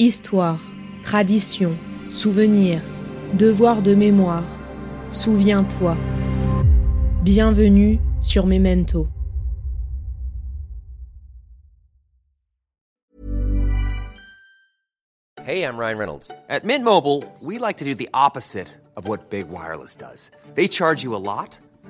Histoire, tradition, souvenir, devoir de mémoire, souviens-toi. Bienvenue sur Memento. Hey, I'm Ryan Reynolds. At Mint Mobile, we like to do the opposite of what Big Wireless does. They charge you a lot,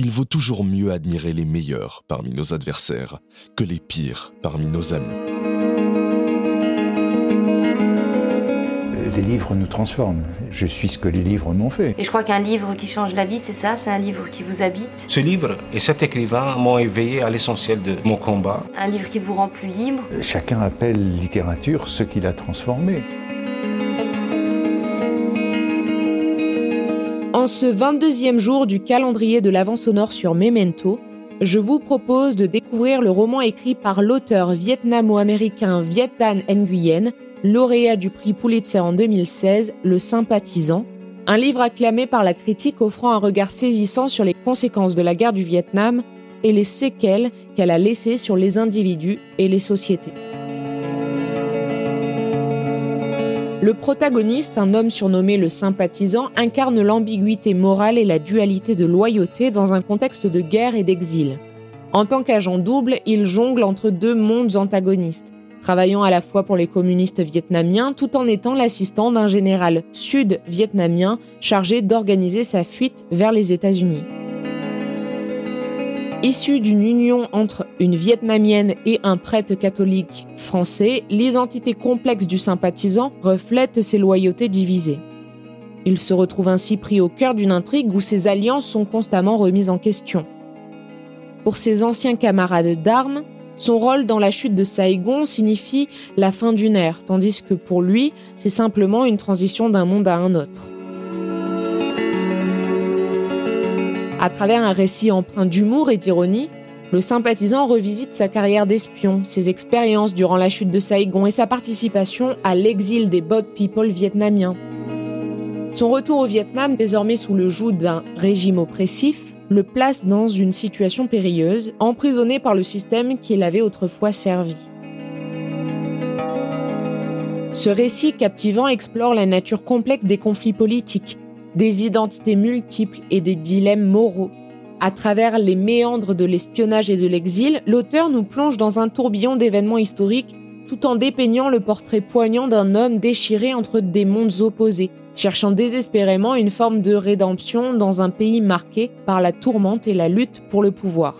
Il vaut toujours mieux admirer les meilleurs parmi nos adversaires que les pires parmi nos amis. Les livres nous transforment. Je suis ce que les livres m'ont fait. Et je crois qu'un livre qui change la vie, c'est ça, c'est un livre qui vous habite? Ce livre et cet écrivain m'ont éveillé à l'essentiel de mon combat. Un livre qui vous rend plus libre? Chacun appelle littérature ce qui l'a transformé. En ce 22e jour du calendrier de l'Avent sonore sur Memento, je vous propose de découvrir le roman écrit par l'auteur vietnamo-américain Viet Thanh Nguyen, lauréat du prix Pulitzer en 2016, Le Sympathisant, un livre acclamé par la critique offrant un regard saisissant sur les conséquences de la guerre du Vietnam et les séquelles qu'elle a laissées sur les individus et les sociétés. Le protagoniste, un homme surnommé le sympathisant, incarne l'ambiguïté morale et la dualité de loyauté dans un contexte de guerre et d'exil. En tant qu'agent double, il jongle entre deux mondes antagonistes, travaillant à la fois pour les communistes vietnamiens tout en étant l'assistant d'un général sud-vietnamien chargé d'organiser sa fuite vers les États-Unis. Issu d'une union entre une Vietnamienne et un prêtre catholique français, l'identité complexe du sympathisant reflète ses loyautés divisées. Il se retrouve ainsi pris au cœur d'une intrigue où ses alliances sont constamment remises en question. Pour ses anciens camarades d'armes, son rôle dans la chute de Saigon signifie la fin d'une ère, tandis que pour lui, c'est simplement une transition d'un monde à un autre. À travers un récit empreint d'humour et d'ironie, le sympathisant revisite sa carrière d'espion, ses expériences durant la chute de Saigon et sa participation à l'exil des Boat People vietnamiens. Son retour au Vietnam, désormais sous le joug d'un régime oppressif, le place dans une situation périlleuse, emprisonné par le système qui l'avait autrefois servi. Ce récit captivant explore la nature complexe des conflits politiques, des identités multiples et des dilemmes moraux. À travers les méandres de l'espionnage et de l'exil, l'auteur nous plonge dans un tourbillon d'événements historiques tout en dépeignant le portrait poignant d'un homme déchiré entre des mondes opposés, cherchant désespérément une forme de rédemption dans un pays marqué par la tourmente et la lutte pour le pouvoir.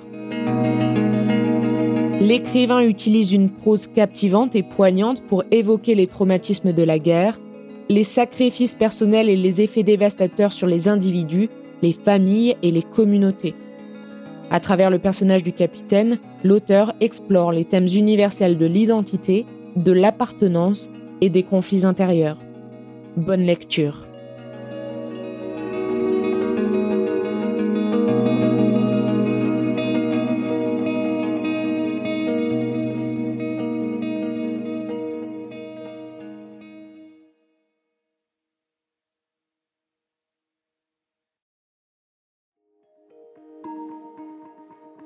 L'écrivain utilise une prose captivante et poignante pour évoquer les traumatismes de la guerre, les sacrifices personnels et les effets dévastateurs sur les individus, les familles et les communautés. À travers le personnage du capitaine, l'auteur explore les thèmes universels de l'identité, de l'appartenance et des conflits intérieurs. Bonne lecture.